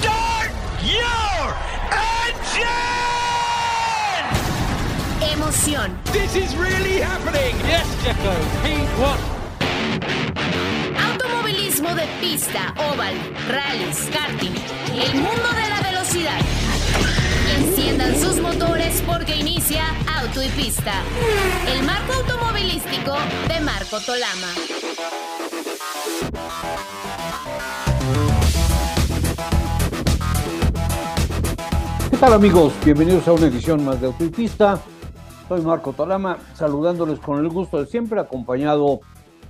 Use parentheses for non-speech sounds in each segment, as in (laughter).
start your engine! Emoción. This is really happening. Yes, Checo. P1. Automovilismo de pista, oval, rallies, karting. El mundo de la velocidad. Enciendan sus motores porque inicia Auto y Pista. El marco automovilístico de Marco Tolama. ¿Qué tal amigos? Bienvenidos a una edición más de Auto y Pista. Soy Marco Tolama, saludándoles con el gusto de siempre, acompañado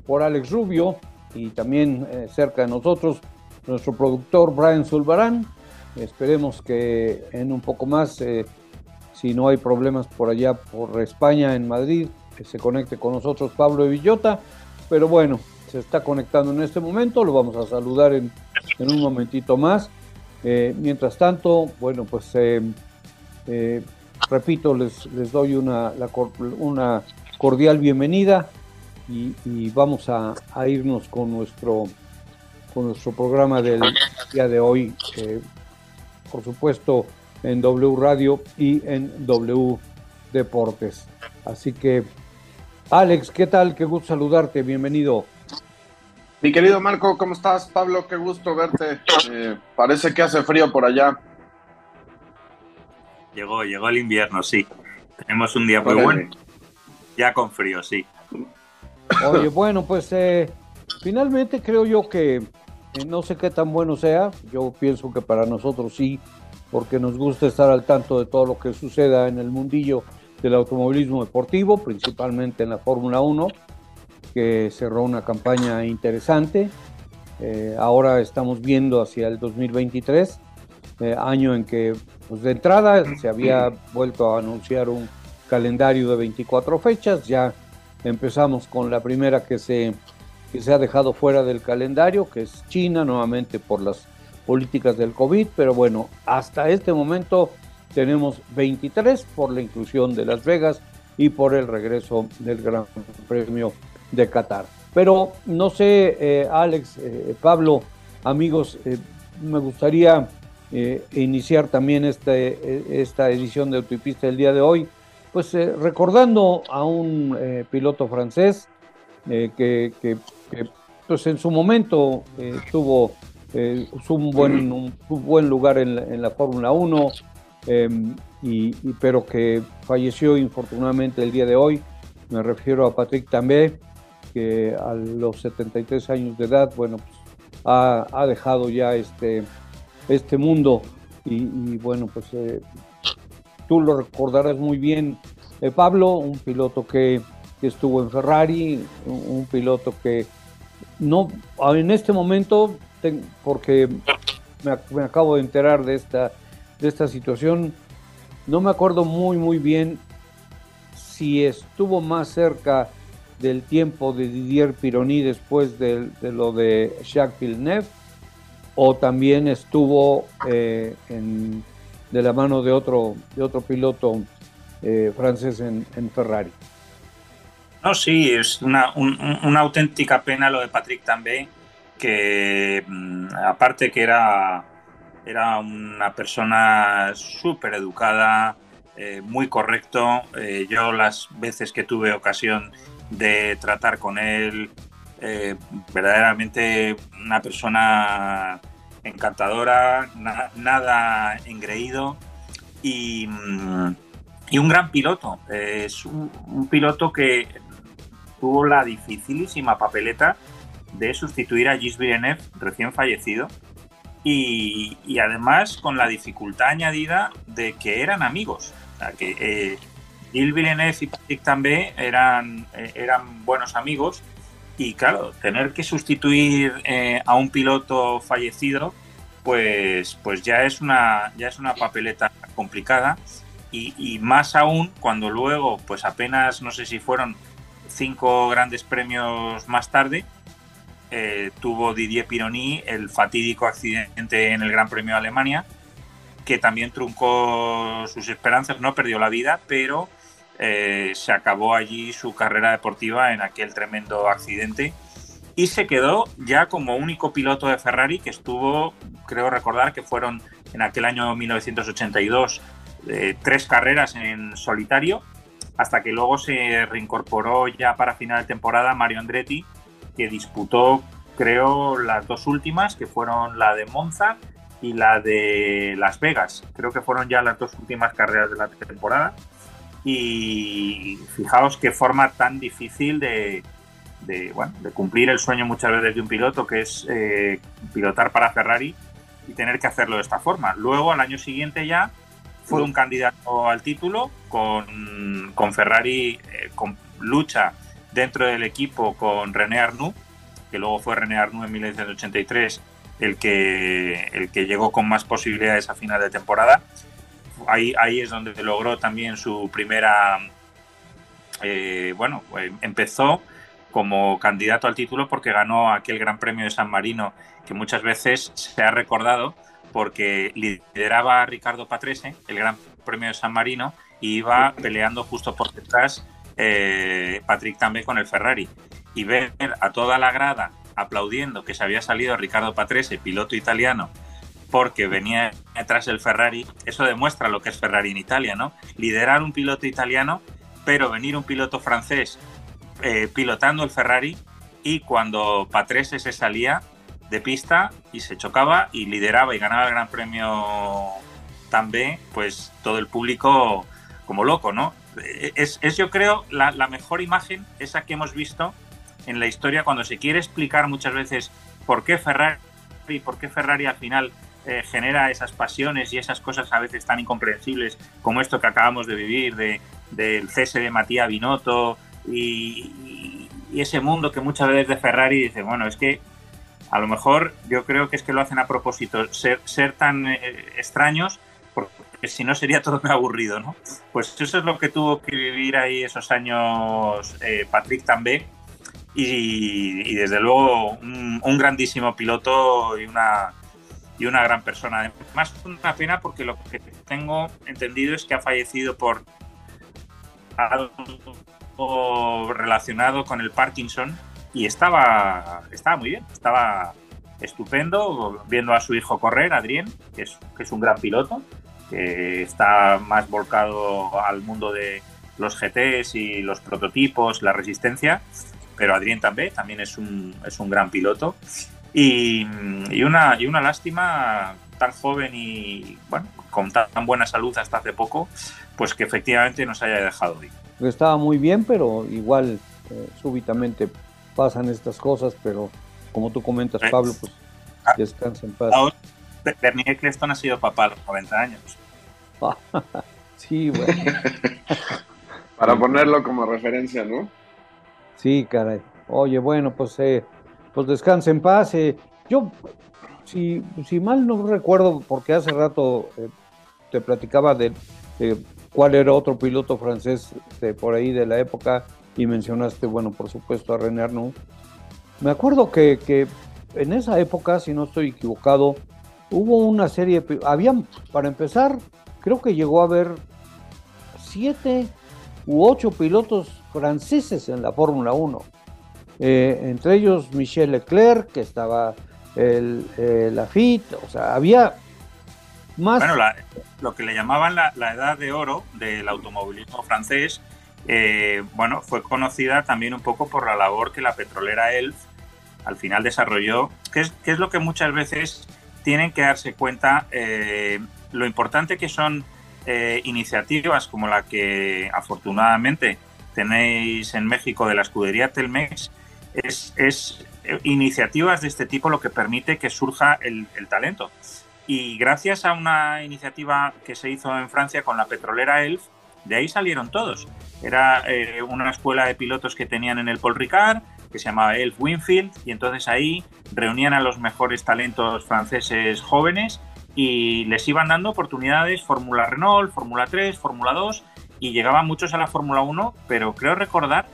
por Alex Rubio y también eh, cerca de nosotros nuestro productor Brian Zulbarán. Esperemos que en un poco más, eh, si no hay problemas por allá por España, en Madrid, que se conecte con nosotros Pablo Villota. Pero bueno, se está conectando en este momento, lo vamos a saludar en, en un momentito más. Eh, mientras tanto, bueno, pues eh, eh, repito, les, les doy una, una cordial bienvenida y, vamos a, a irnos con nuestro, con nuestro programa del día de hoy, por supuesto en W Radio y en W Deportes. Así que, Alex, ¿qué tal? Qué gusto saludarte, bienvenido. Mi querido Marco, ¿cómo estás? Pablo, qué gusto verte. Eh, parece que hace frío por allá. Llegó, llegó el invierno, sí. Tenemos un día muy Órale. bueno, ya con frío, sí. Oye, bueno, pues eh, finalmente creo yo que eh, no sé qué tan bueno sea. Yo pienso que para nosotros sí, porque nos gusta estar al tanto de todo lo que suceda en el mundillo del automovilismo deportivo, principalmente en la Fórmula 1, que cerró una campaña interesante. Eh, ahora estamos viendo hacia el 2023, eh, año en que, pues de entrada, se había vuelto a anunciar un calendario de 24 fechas, ya empezamos con la primera que se, que se ha dejado fuera del calendario, que es China, nuevamente por las políticas del COVID, pero bueno, hasta este momento tenemos 23 por la inclusión de Las Vegas y por el regreso del Gran Premio de Qatar. Pero no sé, eh, Alex, eh, Pablo, amigos, eh, me gustaría iniciar también este, esta edición de Autopista del día de hoy, pues recordando a un piloto francés que, pues en su momento tuvo un, buen, un, buen lugar en la, Fórmula 1, eh, y, pero que falleció infortunadamente el día de hoy. Me refiero a Patrick Tambay, que a los 73 años de edad, bueno, pues, ha, ha dejado ya este, este mundo. Y, bueno, pues eh, tú lo recordarás muy bien, eh, Pablo, un piloto que, estuvo en Ferrari, un, piloto que no, en este momento, porque me, me acabo de enterar de esta, de esta situación, no me acuerdo muy, muy bien si estuvo más cerca del tiempo de Didier Pironi después de, lo de Jacques Villeneuve o también estuvo eh, de la mano de otro, de otro piloto eh, francés en, Ferrari. No, sí, es una, un- un- una auténtica pena lo de Patrick Tambay, que mm, aparte que era, era una persona súper educada, eh, muy correcto. Yo las veces que tuve ocasión de tratar con él, eh, verdaderamente una persona encantadora, na- nada engreído y, mm, y un gran piloto. Eh, es un, un piloto que tuvo la dificilísima papeleta de sustituir a Gilles Villeneuve, recién fallecido, y, y además con la dificultad añadida de que eran amigos. O sea, que eh, Gilles Villeneuve y Patrick Tambay eran, eh, eran buenos amigos. Y claro, tener que sustituir eh, a un piloto fallecido, pues, pues ya, es una, ya es una papeleta complicada. Y, y más aún cuando luego, pues apenas, no sé si fueron cinco grandes premios más tarde, eh, tuvo Didier Pironi el fatídico accidente en el Gran Premio de Alemania, que también truncó sus esperanzas, no perdió la vida, pero eh, se acabó allí su carrera deportiva en aquel tremendo accidente y se quedó ya como único piloto de Ferrari que estuvo, creo recordar que fueron en aquel año 1982 eh, tres carreras en solitario, hasta que luego se reincorporó ya para final de temporada Mario Andretti, que disputó creo las dos últimas, que fueron la de Monza y la de Las Vegas. Creo que fueron ya las dos últimas carreras de la temporada. Y fijaos qué forma tan difícil de, bueno, de cumplir el sueño muchas veces de un piloto, que es eh, pilotar para Ferrari y tener que hacerlo de esta forma. Luego, al año siguiente ya, fue un candidato al título con, con Ferrari, eh, con lucha dentro del equipo con René Arnoux, que luego fue René Arnoux en 1983 el que, el que llegó con más posibilidades a final de temporada. Ahí, es donde logró también su primera, eh, bueno, empezó como candidato al título porque ganó aquel Gran Premio de San Marino que muchas veces se ha recordado porque lideraba a Ricardo Patrese el Gran Premio de San Marino y iba peleando justo por detrás eh, Patrick también con el Ferrari. Y ver a toda la grada aplaudiendo que se había salido Ricardo Patrese, piloto italiano, porque venía detrás del Ferrari, eso demuestra lo que es Ferrari en Italia, ¿no? Liderar un piloto italiano, pero venir un piloto francés eh, pilotando el Ferrari y cuando Patrese se salía de pista y se chocaba y lideraba y ganaba el Gran Premio también, pues todo el público como loco, ¿no? Es, yo creo la, mejor imagen, esa que hemos visto en la historia cuando se quiere explicar muchas veces por qué Ferrari, por qué Ferrari al final eh, genera esas pasiones y esas cosas a veces tan incomprensibles como esto que acabamos de vivir de, del cese de Matías Binotto, y, ese mundo que muchas veces de Ferrari dice, bueno, es que a lo mejor yo creo que es que lo hacen a propósito, ser, ser tan eh, extraños, porque si no sería todo muy aburrido, ¿no? Pues eso es lo que tuvo que vivir ahí esos años eh, Patrick también y, desde luego un, grandísimo piloto y una, y una gran persona. Además, una pena porque lo que tengo entendido es que ha fallecido por relacionado con el Parkinson y estaba, estaba muy bien, estaba estupendo viendo a su hijo correr, Adrien, que es, que es un gran piloto, que está más volcado al mundo de los GTs y los prototipos, la resistencia, pero Adrien también, también es un, es un gran piloto. Y, y, una, y una lástima tan joven y bueno, con tan buena salud hasta hace poco, pues que efectivamente nos haya dejado ir estaba muy bien, pero igual eh, súbitamente pasan estas cosas, pero como tú comentas, Pablo, pues ah. descansa en paz. Ahora, Bernie Eccleston ha sido papá a los 90 años. (laughs) sí, bueno. (laughs) Para ponerlo como referencia, ¿no? Sí, caray. Oye, bueno, pues, eh, pues descansa en paz. Eh. Yo, si, mal no recuerdo, porque hace rato te platicaba de, de cuál era otro piloto francés de por ahí de la época y mencionaste, bueno, por supuesto a René Arnoux. Me acuerdo que, en esa época, si no estoy equivocado, hubo una serie, habían, para empezar, creo que llegó a haber siete u ocho pilotos franceses en la Fórmula 1. Eh, entre ellos Michel Leclerc, que estaba el, Lafitte, o sea, había bueno, lo que le llamaban la, edad de oro del automovilismo francés, eh, bueno, fue conocida también un poco por la labor que la petrolera Elf al final desarrolló, que es, lo que muchas veces tienen que darse cuenta eh, lo importante que son eh, iniciativas como la que afortunadamente tenéis en México de la escudería Telmex, es, es iniciativas de este tipo lo que permite que surja el, el talento. Y gracias a una iniciativa que se hizo en Francia con la petrolera Elf, de ahí salieron todos. Era eh, una escuela de pilotos que tenían en el Paul Ricard, que se llamaba Elf Winfield, y entonces ahí reunían a los mejores talentos franceses jóvenes y les iban dando oportunidades Fórmula Renault, Fórmula 3, Fórmula 2, y llegaban muchos a la Fórmula 1, pero creo recordar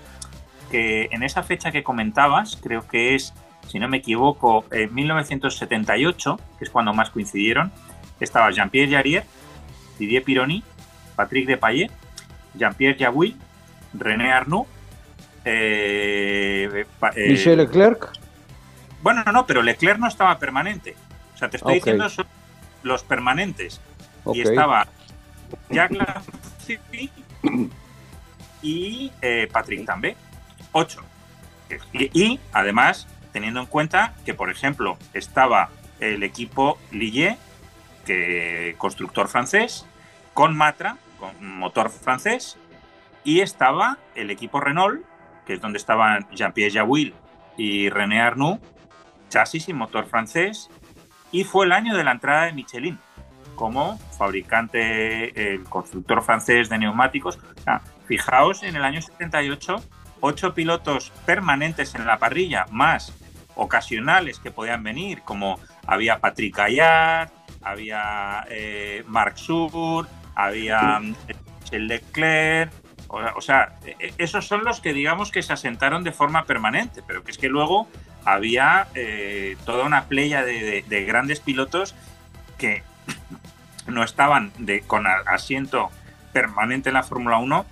que en esa fecha que comentabas, creo que es, si no me equivoco, eh, en 1978, que es cuando más coincidieron, estaba Jean-Pierre Jarier, Didier Pironi, Patrick Depayet, Jean-Pierre Jagui, René Arnoux, eh, eh, Michel Leclerc. Bueno, no, no, pero Leclerc no estaba permanente. O sea, te estoy diciendo son los permanentes. Y estaba Jacques Lafferty y Patrick también. 8. Y, y, además, teniendo en cuenta que, por ejemplo, estaba el equipo Lillet, que constructor francés, con Matra, con motor francés, y estaba el equipo Renault, que es donde estaban Jean-Pierre Jawil y René Arnoux, chasis y motor francés, y fue el año de la entrada de Michelin como fabricante, el constructor francés de neumáticos. Ah, fijaos en el año 78 ocho pilotos permanentes en la parrilla, más ocasionales que podían venir, como había Patrick Gaillard, había eh, Marc Sur, había eh, Michel Leclerc, o, sea, e- esos son los que digamos que se asentaron de forma permanente, pero que es que luego había eh, toda una playa de, de- de grandes pilotos que no estaban de, con asiento permanente en la Fórmula 1,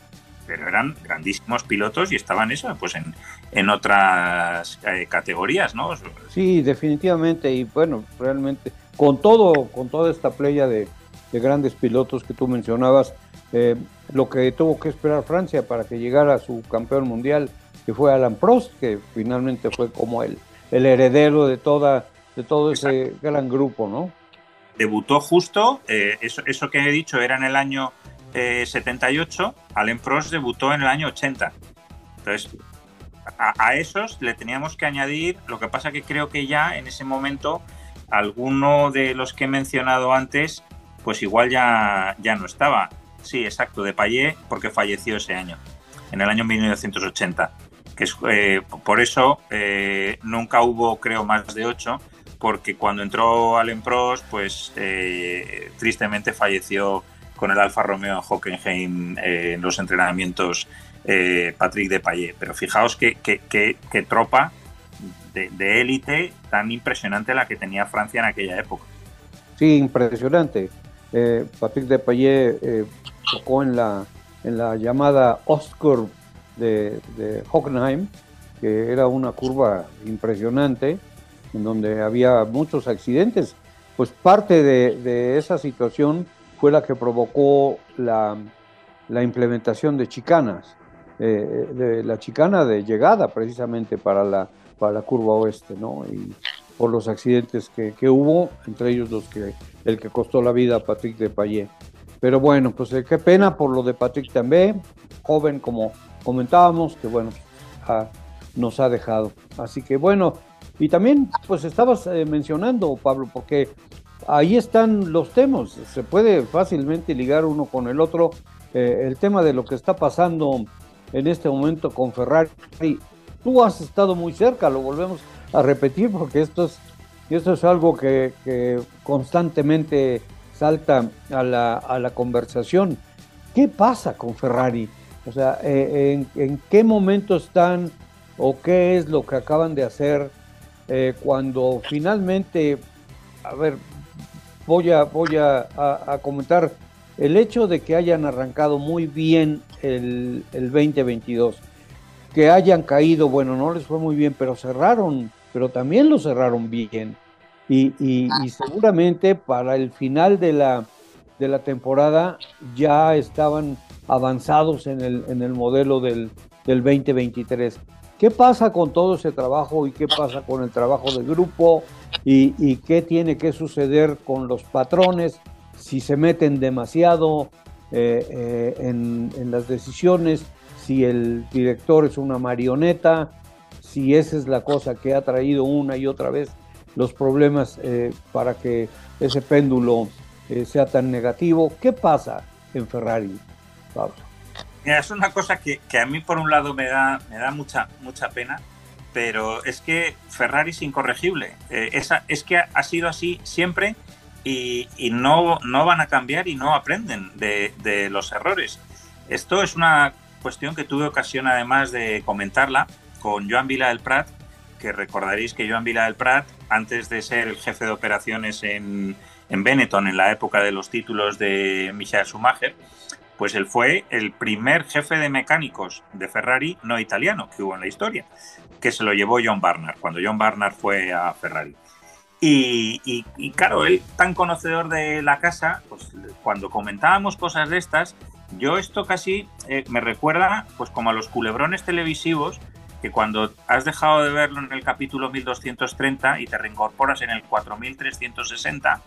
pero eran grandísimos pilotos y estaban eso, pues en, en otras eh, categorías, ¿no? Sí, definitivamente. Y bueno, realmente, con todo, con toda esta playa de, de grandes pilotos que tú mencionabas, eh, lo que tuvo que esperar Francia para que llegara su campeón mundial, que fue Alan Prost, que finalmente fue como el, el heredero de toda, de todo ese gran grupo, ¿no? Debutó justo, eh, eso, eso que he dicho era en el año eh, 78, Alain Prost debutó en el año 80. Entonces, a, esos le teníamos que añadir, lo que pasa que creo que ya en ese momento alguno de los que he mencionado antes, pues igual ya, ya no estaba. Sí, exacto, de Payet, porque falleció ese año, en el año 1980. Que es, eh, por eso eh, nunca hubo, creo, más de ocho, porque cuando entró Alain Prost, pues eh, tristemente falleció con el Alfa Romeo en Hockenheim eh, en los entrenamientos eh, Patrick de Payet. Pero fijaos qué que, que, que tropa de, élite tan impresionante la que tenía Francia en aquella época. Sí, impresionante. Eh, Patrick de Payet eh, tocó en la, en la llamada Ostkurve de, de Hockenheim, que era una curva impresionante, en donde había muchos accidentes. Pues parte de, de esa situación fue la que provocó la, la implementación de chicanas, eh, de la chicana de llegada precisamente para la, para la curva oeste, ¿no? Y por los accidentes que, que hubo, entre ellos los que, el que costó la vida a Patrick de Payet. Pero bueno, pues eh, qué pena por lo de Patrick también, joven como comentábamos, que bueno, nos ha dejado. Así que bueno, y también pues estabas eh, mencionando, Pablo, porque ahí están los temas, se puede fácilmente ligar uno con el otro. Eh, el tema de lo que está pasando en este momento con Ferrari. Tú has estado muy cerca, lo volvemos a repetir porque esto es, esto es algo que, constantemente salta a la, a la, conversación. ¿Qué pasa con Ferrari? O sea, eh, en, ¿en, qué momento están o qué es lo que acaban de hacer eh, cuando finalmente, a ver, voy a, voy a, a, a, comentar el hecho de que hayan arrancado muy bien el, el 2022, que hayan caído, bueno, no les fue muy bien, pero cerraron, pero también lo cerraron bien. Y, y, y seguramente para el final de la, de la temporada ya estaban avanzados en el, en el modelo del, del 2023. ¿Qué pasa con todo ese trabajo y qué pasa con el trabajo del grupo y, qué tiene que suceder con los patrones si se meten demasiado eh, eh, en, las decisiones, si el director es una marioneta, si esa es la cosa que ha traído una y otra vez los problemas eh, para que ese péndulo sea tan negativo. ¿Qué pasa en Ferrari, Pablo? Es una cosa que, a mí por un lado me da, mucha, mucha pena, pero es que Ferrari es incorregible. Eh, es que ha, sido así siempre y, no, van a cambiar y no aprenden de, de, los errores. Esto es una cuestión que tuve ocasión además de comentarla con Joan Vila del Prat, que recordaréis que Joan Vila del Prat, antes de ser el jefe de operaciones en, en Benetton en la época de los títulos de Michael Schumacher, Pues él fue el primer jefe de mecánicos de Ferrari no italiano que hubo en la historia, que se lo llevó John Barnard, cuando John Barnard fue a Ferrari. Y, claro, él tan conocedor de la casa, pues cuando comentábamos cosas de estas, yo esto casi eh, me recuerda pues como a los culebrones televisivos que cuando has dejado de verlo en el capítulo 1230 y te reincorporas en el 4360,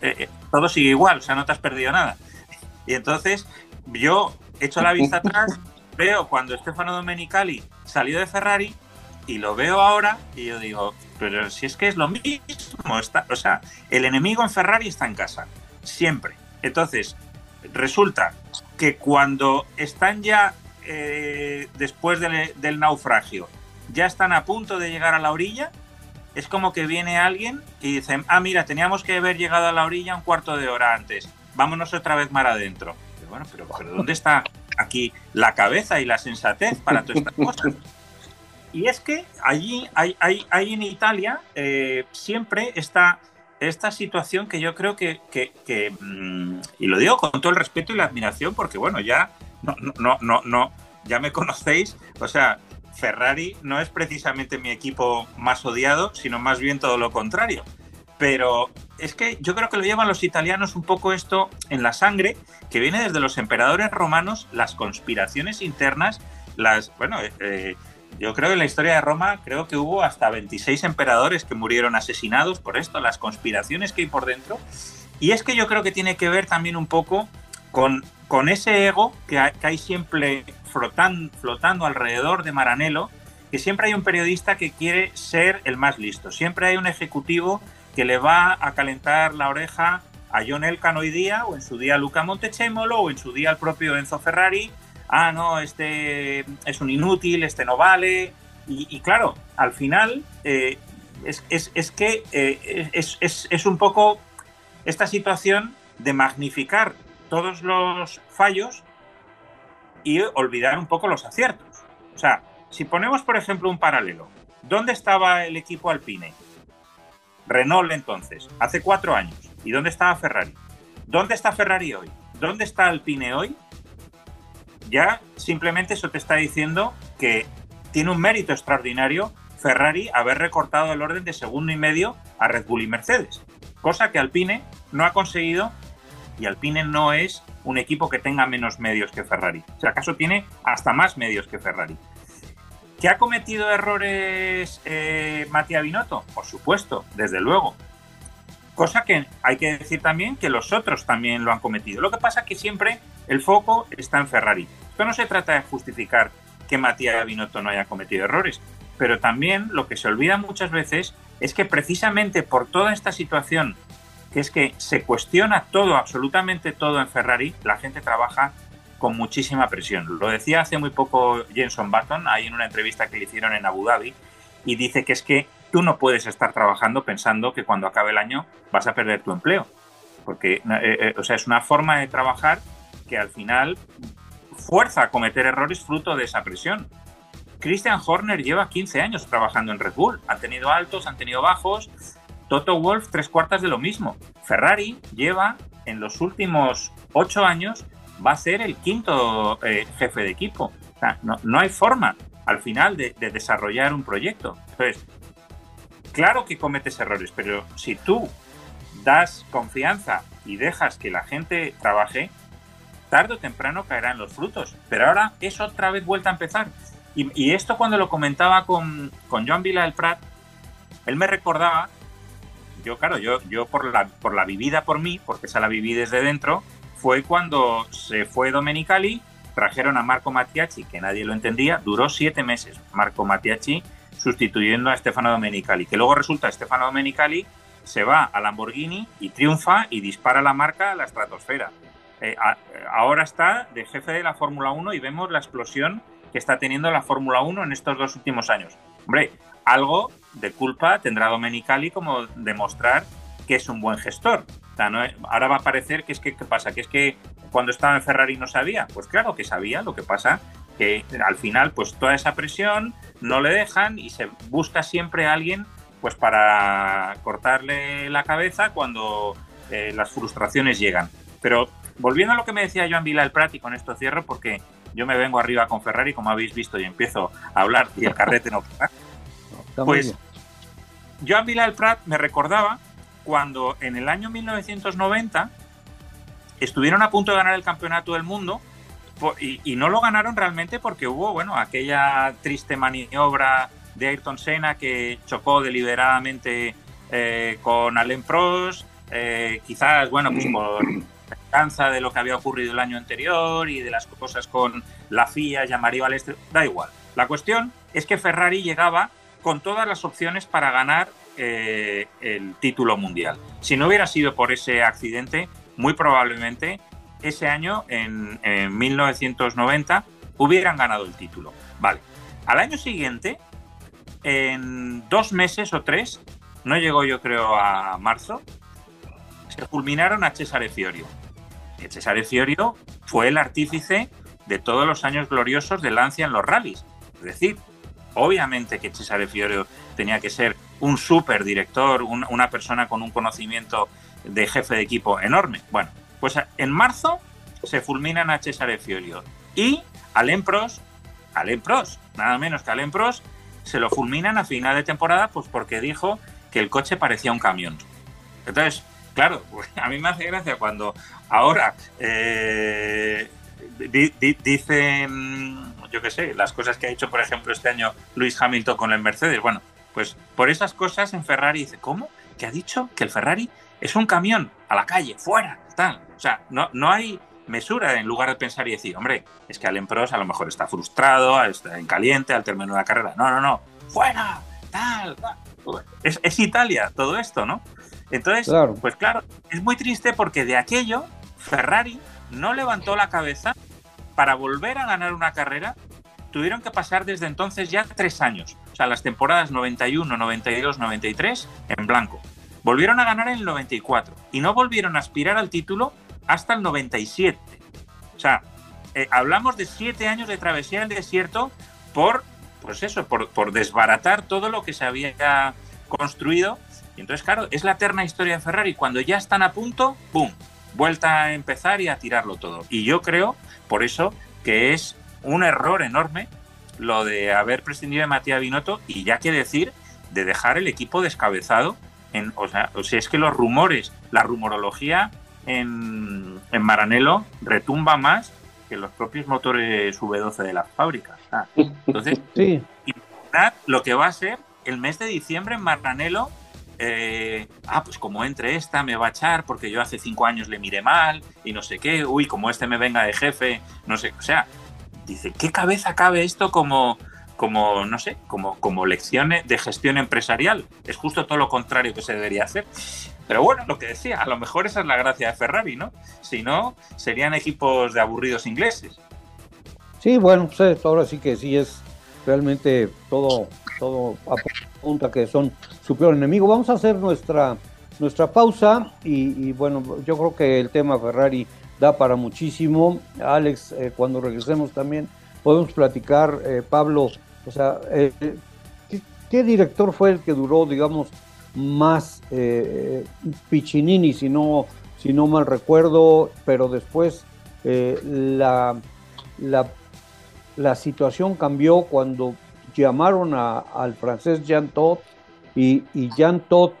eh, eh, todo sigue igual, o sea, no te has perdido nada. Y entonces yo echo la vista atrás, veo cuando Stefano Domenicali salió de Ferrari y lo veo ahora y yo digo, pero si es que es lo mismo, está, o sea, el enemigo en Ferrari está en casa, siempre. Entonces, resulta que cuando están ya eh, después del, naufragio, ya están a punto de llegar a la orilla, es como que viene alguien y dice, ah, mira, teníamos que haber llegado a la orilla un cuarto de hora antes, vámonos otra vez mar adentro. bueno, pero, ¿dónde está aquí la cabeza y la sensatez para todas estas cosas? Y es que allí, hay, hay en Italia, eh, siempre está esta situación que yo creo que, mm, y lo digo con todo el respeto y la admiración, porque bueno, ya no, no, no, no, ya me conocéis, o sea, Ferrari no es precisamente mi equipo más odiado, sino más bien todo lo contrario. Pero es que yo creo que lo llevan los italianos un poco esto en la sangre, que viene desde los emperadores romanos, las conspiraciones internas, las, bueno, eh, eh, yo creo que en la historia de Roma creo que hubo hasta 26 emperadores que murieron asesinados por esto, las conspiraciones que hay por dentro. Y es que yo creo que tiene que ver también un poco con, con ese ego que hay, siempre flotando, flotando alrededor de Maranello, que siempre hay un periodista que quiere ser el más listo, siempre hay un ejecutivo que le va a calentar la oreja a John Elkan hoy día, o en su día a Luca Montechemolo, o en su día al propio Enzo Ferrari, ah, no, este es un inútil, este no vale. Y, claro, al final eh, es, que eh, es, un poco esta situación de magnificar todos los fallos y olvidar un poco los aciertos. O sea, si ponemos, por ejemplo, un paralelo, ¿dónde estaba el equipo Alpine? Renault entonces, hace cuatro años. ¿Y dónde estaba Ferrari? ¿Dónde está Ferrari hoy? ¿Dónde está Alpine hoy? ya simplemente eso te está diciendo que tiene un mérito extraordinario Ferrari haber recortado el orden de segundo y medio a Red Bull y Mercedes, cosa que Alpine no ha conseguido y Alpine no es un equipo que tenga menos medios que Ferrari. Si acaso tiene hasta más medios que Ferrari. ¿Que ha cometido errores eh, Matías Binotto? Por supuesto, desde luego. Cosa que hay que decir también que los otros también lo han cometido. Lo que pasa es que siempre el foco está en Ferrari. Esto no se trata de justificar que Matías Binotto no haya cometido errores, pero también lo que se olvida muchas veces es que precisamente por toda esta situación, que es que se cuestiona todo, absolutamente todo en Ferrari, la gente trabaja con muchísima presión. Lo decía hace muy poco Jenson Button, ahí en una entrevista que le hicieron en Abu Dhabi, y dice que es que tú no puedes estar trabajando pensando que cuando acabe el año vas a perder tu empleo. Porque, eh, eh, o sea, es una forma de trabajar que al final fuerza a cometer errores fruto de esa presión. Christian Horner lleva 15 años trabajando en Red Bull. Han tenido altos, han tenido bajos. Toto Wolf, tres cuartas de lo mismo. Ferrari lleva en los últimos ocho años, va a ser el quinto eh, jefe de equipo. No, no, hay forma al final de, de desarrollar un proyecto. Entonces, claro que cometes errores, pero si tú das confianza y dejas que la gente trabaje, tarde o temprano caerán los frutos. Pero ahora es otra vez vuelta a empezar. Y, esto cuando lo comentaba con, con Joan Vila del Prat, él me recordaba, yo claro, yo, yo por, la, por la vivida por mí, porque esa la viví desde dentro, fue cuando se fue Domenicali, trajeron a Marco Mattiacci, que nadie lo entendía, duró siete meses. Marco Mattiacci sustituyendo a Stefano Domenicali, que luego resulta Stefano Domenicali se va a Lamborghini y triunfa y dispara la marca a la estratosfera. Eh, ahora está de jefe de la Fórmula 1 y vemos la explosión que está teniendo la Fórmula 1 en estos dos últimos años. Hombre, algo de culpa tendrá Domenicali como demostrar que es un buen gestor. Ahora va a parecer que es que, ¿qué pasa? Que es que cuando estaba en Ferrari no sabía. Pues claro que sabía, lo que pasa que al final pues toda esa presión no le dejan y se busca siempre a alguien pues para cortarle la cabeza cuando eh, las frustraciones llegan. Pero volviendo a lo que me decía Joan Vila el Prat, y con esto cierro porque yo me vengo arriba con Ferrari, como habéis visto, y empiezo a hablar y el carrete no para. (laughs) Pues Joan Vila el Prat me recordaba cuando en el año 1990 estuvieron a punto de ganar el campeonato del mundo y, no lo ganaron realmente porque hubo, bueno, aquella triste maniobra de Ayrton Senna que chocó deliberadamente eh, con Alain Prost, eh, quizás, bueno, pues por venganza de lo que había ocurrido el año anterior y de las cosas con la FIA y María Balestre, da igual. La cuestión es que Ferrari llegaba con todas las opciones para ganar eh, el título mundial. Si no hubiera sido por ese accidente, muy probablemente ese año, en, 1990, hubieran ganado el título. Vale. Al año siguiente, en dos meses o tres, no llegó yo creo a marzo, se culminaron a Cesare Fiorio. Cesare Fiorio fue el artífice de todos los años gloriosos de Lancia en los rallies. Es decir, obviamente que Cesare Fiorio tenía que ser un super director, una persona con un conocimiento de jefe de equipo enorme. Bueno, pues en marzo se fulminan a Cesare Fiorio y Alain Prost, Alain Prost, nada menos que Alain Prost, se lo fulminan a final de temporada pues porque dijo que el coche parecía un camión. Entonces, claro, (laughs) a mí me hace gracia cuando ahora eh, dicen, yo qué sé, las cosas que ha hecho, por ejemplo, este año Luis Hamilton con el Mercedes. Bueno, pues por esas cosas en Ferrari dice, ¿cómo? ¿Que ha dicho que el Ferrari es un camión a la calle, fuera, tal. O sea, no, no hay mesura en lugar de pensar y decir, hombre, es que Allen Prost a lo mejor está frustrado, está en caliente al término de la carrera. No, no, no, fuera, tal, Es, Italia todo esto, ¿no? Entonces, pues claro, es muy triste porque de aquello Ferrari no levantó la cabeza para volver a ganar una carrera. Tuvieron que pasar desde entonces ya tres años, sea, las temporadas 91, 92, 93 en blanco. Volvieron a ganar en el 94 y no volvieron a aspirar al título hasta el 97. O sea, eh, hablamos de siete años de travesía del desierto por, pues eso, por, desbaratar todo lo que se había construido. Y entonces, claro, es la eterna historia de Ferrari. Cuando ya están a punto, ¡pum! Vuelta a empezar y a tirarlo todo. Y yo creo, por eso, que es un error enorme lo de haber prescindido de Matías Binotto y ya que decir de dejar el equipo descabezado o, sea, o sea, es que los rumores, la rumorología en, en Maranello retumba más que los propios motores V12 de las fábricas. Ah, entonces, (laughs) sí. lo que va a ser el mes de diciembre en Maranello. Eh, ah, pues como entre esta me va a echar porque yo hace cinco años le miré mal y no sé qué, uy, como este me venga de jefe, no sé, o sea, dice, ¿qué cabeza cabe esto como, como, no sé, como, como lecciones de gestión empresarial. Es justo todo lo contrario que se debería hacer. Pero bueno, lo que decía, a lo mejor esa es la gracia de Ferrari, ¿no? Si no, serían equipos de aburridos ingleses. Sí, bueno, pues ahora sí que sí es realmente todo, todo apunta que son su peor enemigo. Vamos a hacer nuestra, nuestra pausa y, bueno, yo creo que el tema Ferrari da para muchísimo. Alex, eh, cuando regresemos también podemos platicar, eh, Pablo, o sea, eh, ¿qué, director fue el que duró, digamos, más Piccinini, si no, si no mal recuerdo, pero después eh, la, la, situación cambió cuando llamaron al francés Jean Todt y, y Jean Todt,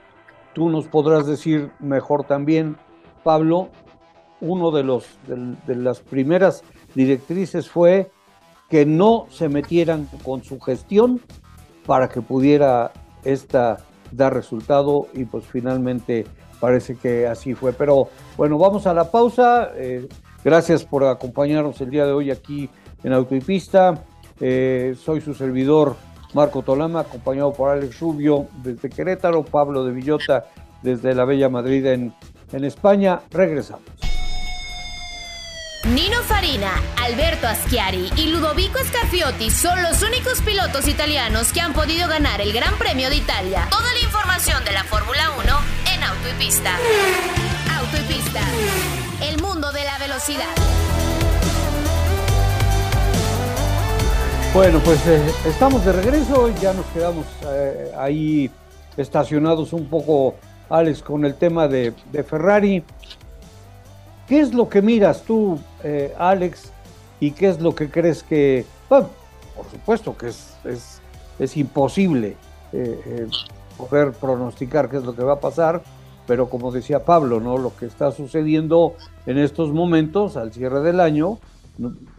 tú nos podrás decir mejor también, Pablo, uno de, los, de las primeras directrices fue que no se metieran con su gestión para que pudiera esta dar resultado y pues finalmente parece que así fue. Pero bueno, vamos a la pausa. Eh, gracias por acompañarnos el día de hoy aquí en Autopista. Eh, soy su servidor Marco Tolama, acompañado por Alex Rubio desde Querétaro, Pablo de Villota desde la Bella Madrid en, en España. Regresamos. Nino Farina, Alberto Aschiari y Ludovico Scarfiotti son los únicos pilotos italianos que han podido ganar el Gran Premio de Italia. Toda la información de la Fórmula 1 en Auto y Pista. Auto y Pista, el mundo de la velocidad. Bueno, pues eh, estamos de regreso, ya nos quedamos eh, ahí estacionados un poco, Alex, con el tema de Ferrari. ¿Qué es lo que miras tú, eh, Alex? ¿Y qué es lo que crees que... Bueno, por supuesto que es, es, es imposible eh, eh, poder pronosticar qué es lo que va a pasar, pero como decía Pablo, ¿no? Lo que está sucediendo en estos momentos, al cierre del año,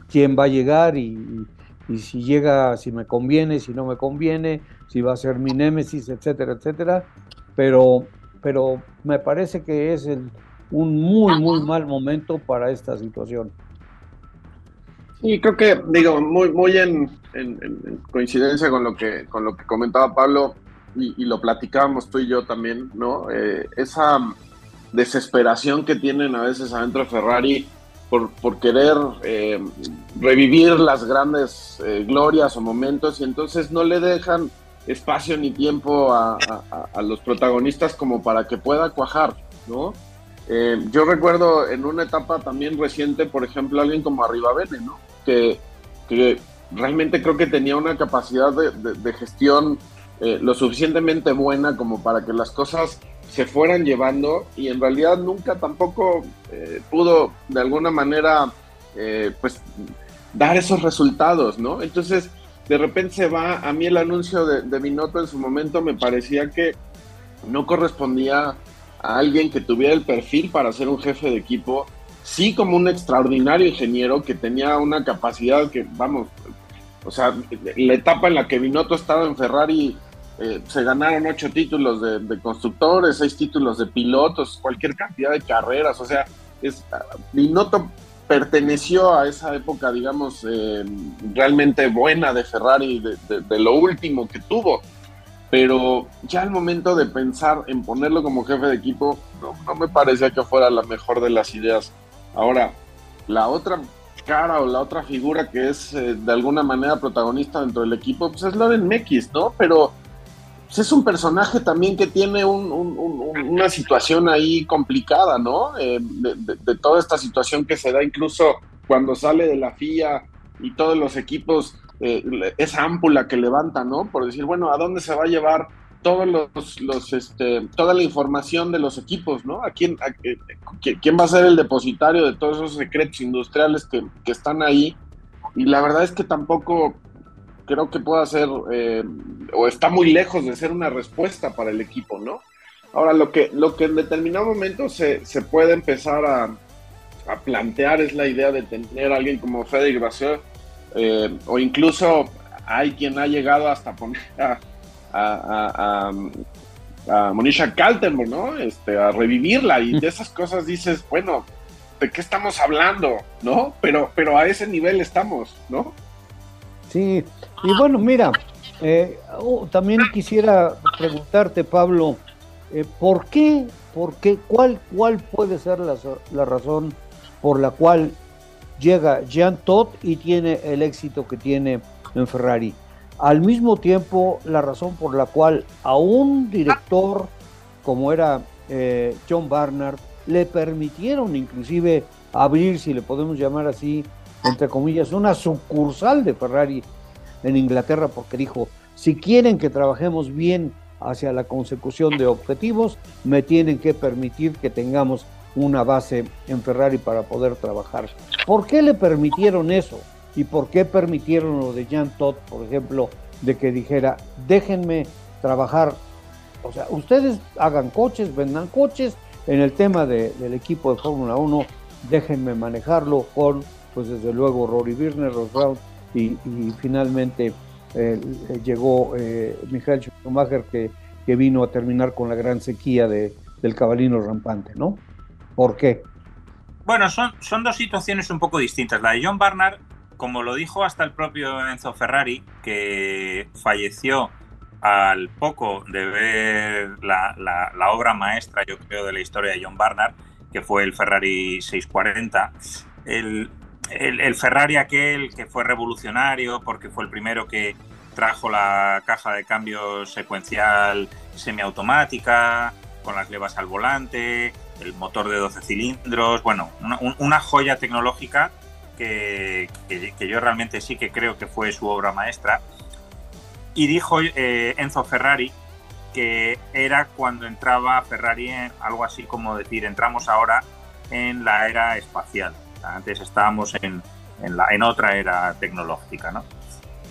quién va a llegar y, y si llega, si me conviene, si no me conviene, si va a ser mi némesis, etcétera, etcétera. Pero, pero me parece que es el, un muy, muy mal momento para esta situación. Sí, creo que, digo, muy, muy en, coincidencia con lo que, con lo que comentaba Pablo y, lo platicábamos tú y yo también, ¿no? Eh, esa desesperación que tienen a veces adentro de Ferrari por, por querer eh, revivir las grandes eh, glorias o momentos y entonces no le dejan espacio ni tiempo a, los protagonistas como para que pueda cuajar, ¿no? Eh, yo recuerdo en una etapa también reciente, por ejemplo, alguien como Arribavene, ¿no? Que, realmente creo que tenía una capacidad de, gestión lo suficientemente buena como para que las cosas se fueran llevando y en realidad nunca tampoco eh, pudo de alguna manera eh, pues dar esos resultados, ¿no? Entonces de repente se va, a mí el anuncio de, de Minotto en su momento me parecía que no correspondía a alguien que tuviera el perfil para ser un jefe de equipo, sí como un extraordinario ingeniero que tenía una capacidad que, vamos, o sea, la etapa en la que Binotto estaba en Ferrari eh, se ganaron ocho títulos de, constructores, seis títulos de pilotos, cualquier cantidad de carreras. O sea, es, Binotto perteneció a esa época, digamos, eh, realmente buena de Ferrari, de, lo último que tuvo. Pero ya al momento de pensar en ponerlo como jefe de equipo, no, me parecía que fuera la mejor de las ideas. Ahora, la otra cara o la otra figura que es eh, de alguna manera protagonista dentro del equipo, pues es Loren Mekis, ¿no? Pero pues es un personaje también que tiene una situación ahí complicada, ¿no? Eh, de, toda esta situación que se da incluso cuando sale de la FIA y todos los equipos, eh, esa ámpula que levanta, ¿no? Por decir, bueno, ¿a dónde se va a llevar todos los, este, toda la información de los equipos, ¿no? ¿A quién, quién va a ser el depositario de todos esos secretos industriales que, están ahí? Y la verdad es que tampoco creo que pueda ser, eh, o está muy lejos de ser una respuesta para el equipo, ¿no? Ahora, lo que, lo que en determinado momento se, se puede empezar a, a, plantear es la idea de tener a alguien como Frederic Vasseur, eh, o incluso hay quien ha llegado hasta poner a, a, a Monisha Kaltenberg, ¿no? Este, a revivirla y de esas cosas dices, bueno, ¿de qué estamos hablando? ¿No? Pero, pero a ese nivel estamos, ¿no? Sí, y bueno, mira, eh, oh, también quisiera preguntarte, Pablo, eh, ¿por qué, por qué, cuál, cuál puede ser la, razón por la cual llega Jean Todt y tiene el éxito que tiene en Ferrari? Al mismo tiempo, la razón por la cual a un director como era eh, John Barnard le permitieron inclusive abrir, si le podemos llamar así, entre comillas, una sucursal de Ferrari en Inglaterra porque dijo, si quieren que trabajemos bien hacia la consecución de objetivos, me tienen que permitir que tengamos una base en Ferrari para poder trabajar. ¿Por qué le permitieron eso? ¿Y por qué permitieron lo de Jean Todt, por ejemplo, de que dijera, déjenme trabajar? O sea, ustedes hagan coches, vendan coches, en el tema del equipo de Fórmula 1, déjenme manejarlo con pues desde luego Rory Birner, Ross Brown y, finalmente eh, llegó eh, Schumacher que, vino a terminar con la gran sequía de, del cabalino rampante, ¿no? ¿Por qué? Bueno, son, son dos situaciones un poco distintas. La de John Barnard, como lo dijo hasta el propio Enzo Ferrari, que falleció al poco de ver la, la, obra maestra, yo creo, de la historia de John Barnard, que fue el Ferrari 640, el, el, Ferrari aquel que fue revolucionario porque fue el primero que trajo la caja de cambio secuencial semiautomática, con las levas al volante, el motor de 12 cilindros, bueno, una, joya tecnológica que, yo realmente sí que creo que fue su obra maestra. Y dijo eh, Enzo Ferrari que era cuando entraba Ferrari en algo así como decir, entramos ahora en la era espacial. Antes estábamos en, en otra era tecnológica, ¿no?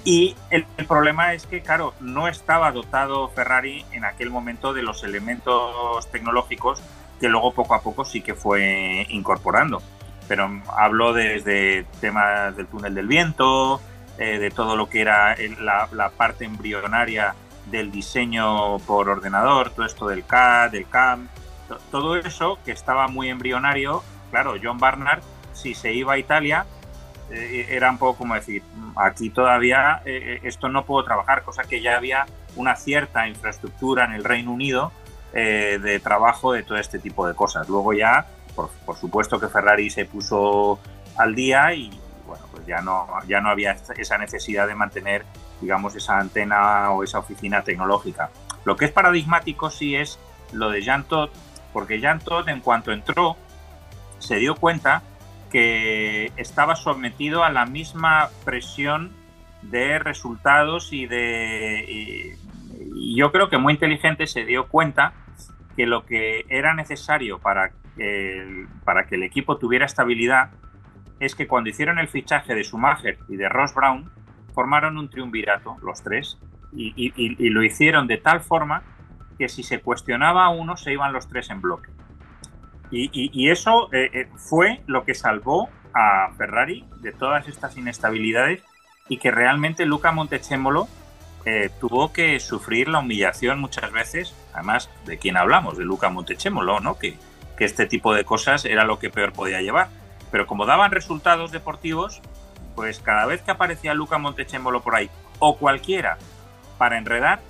Y el, el, problema es que, claro, no estaba dotado Ferrari en aquel momento de los elementos tecnológicos que luego poco a poco sí que fue incorporando. Pero hablo desde temas del túnel del viento, eh, de todo lo que era la, parte embrionaria del diseño por ordenador, todo esto del CAD, del CAM, todo eso que estaba muy embrionario. Claro, John Barnard, si se iba a Italia, eh, era un poco como decir, aquí todavía eh, esto no puedo trabajar, cosa que ya había una cierta infraestructura en el Reino Unido eh, de trabajo de todo este tipo de cosas. Luego ya, por, por, supuesto que Ferrari se puso al día y bueno, pues ya no, ya no había esa necesidad de mantener, digamos, esa antena o esa oficina tecnológica. Lo que es paradigmático sí es lo de Jean porque Jean en cuanto entró se dio cuenta que estaba sometido a la misma presión de resultados y de... Y, yo creo que muy inteligente se dio cuenta que lo que era necesario para que, para que el equipo tuviera estabilidad es que cuando hicieron el fichaje de Schumacher y de Ross Brown, formaron un triunvirato, los tres, y, lo hicieron de tal forma que si se cuestionaba a uno, se iban los tres en bloque. Y, eso eh, eh, fue lo que salvó a Ferrari de todas estas inestabilidades y que realmente Luca Montechemolo eh, tuvo que sufrir la humillación muchas veces, además de quién hablamos, de Luca Montechemolo, ¿no? Que, que este tipo de cosas era lo que peor podía llevar. Pero como daban resultados deportivos, pues cada vez que aparecía Luca Montechemolo por ahí, o cualquiera, para enredar,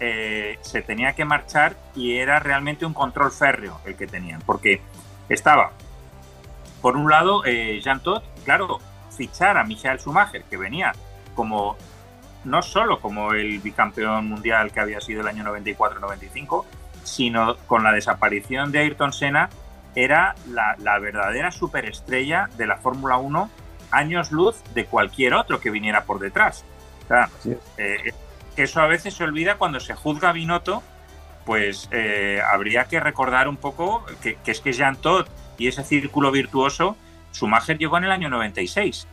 eh, se tenía que marchar y era realmente un control férreo el que tenían, porque estaba, por un lado, eh, Jean Todt, claro, fichar a Michael Schumacher, que venía como no solo como el bicampeón mundial que había sido el año 94-95, sino con la desaparición de Ayrton Senna, era la, la verdadera superestrella de la Fórmula 1, años luz de cualquier otro que viniera por detrás. O sea, sí. eh, eso a veces se olvida cuando se juzga a Binotto, pues eh, habría que recordar un poco que, que, es que Jean Todt y ese círculo virtuoso, Schumacher llegó en el año 96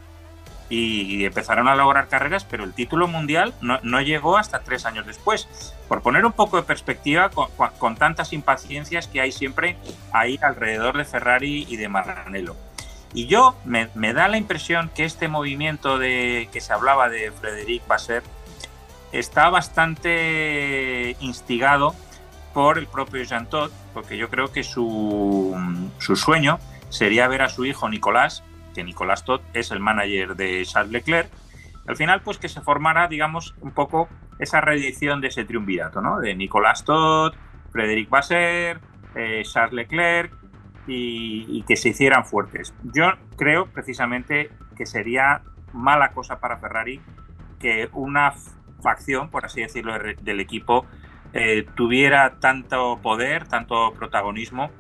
y empezaron a lograr carreras, pero el título mundial no, no llegó hasta tres años después. Por poner un poco de perspectiva con, tantas impaciencias que hay siempre ahí alrededor de Ferrari y de Maranello. Y yo me, me, da la impresión que este movimiento de que se hablaba de Frederic Basser está bastante instigado por el propio Jean Todt, porque yo creo que su, su, sueño sería ver a su hijo Nicolás, que Nicolás Todt es el manager de Charles Leclerc, al final pues que se formara, digamos, un poco esa reedición de ese triunvirato, ¿no? De Nicolás Todt, Frédéric Basser, eh, Charles Leclerc y, que se hicieran fuertes. Yo creo precisamente que sería mala cosa para Ferrari que una facción, por así decirlo, del equipo eh, tuviera tanto poder, tanto protagonismo.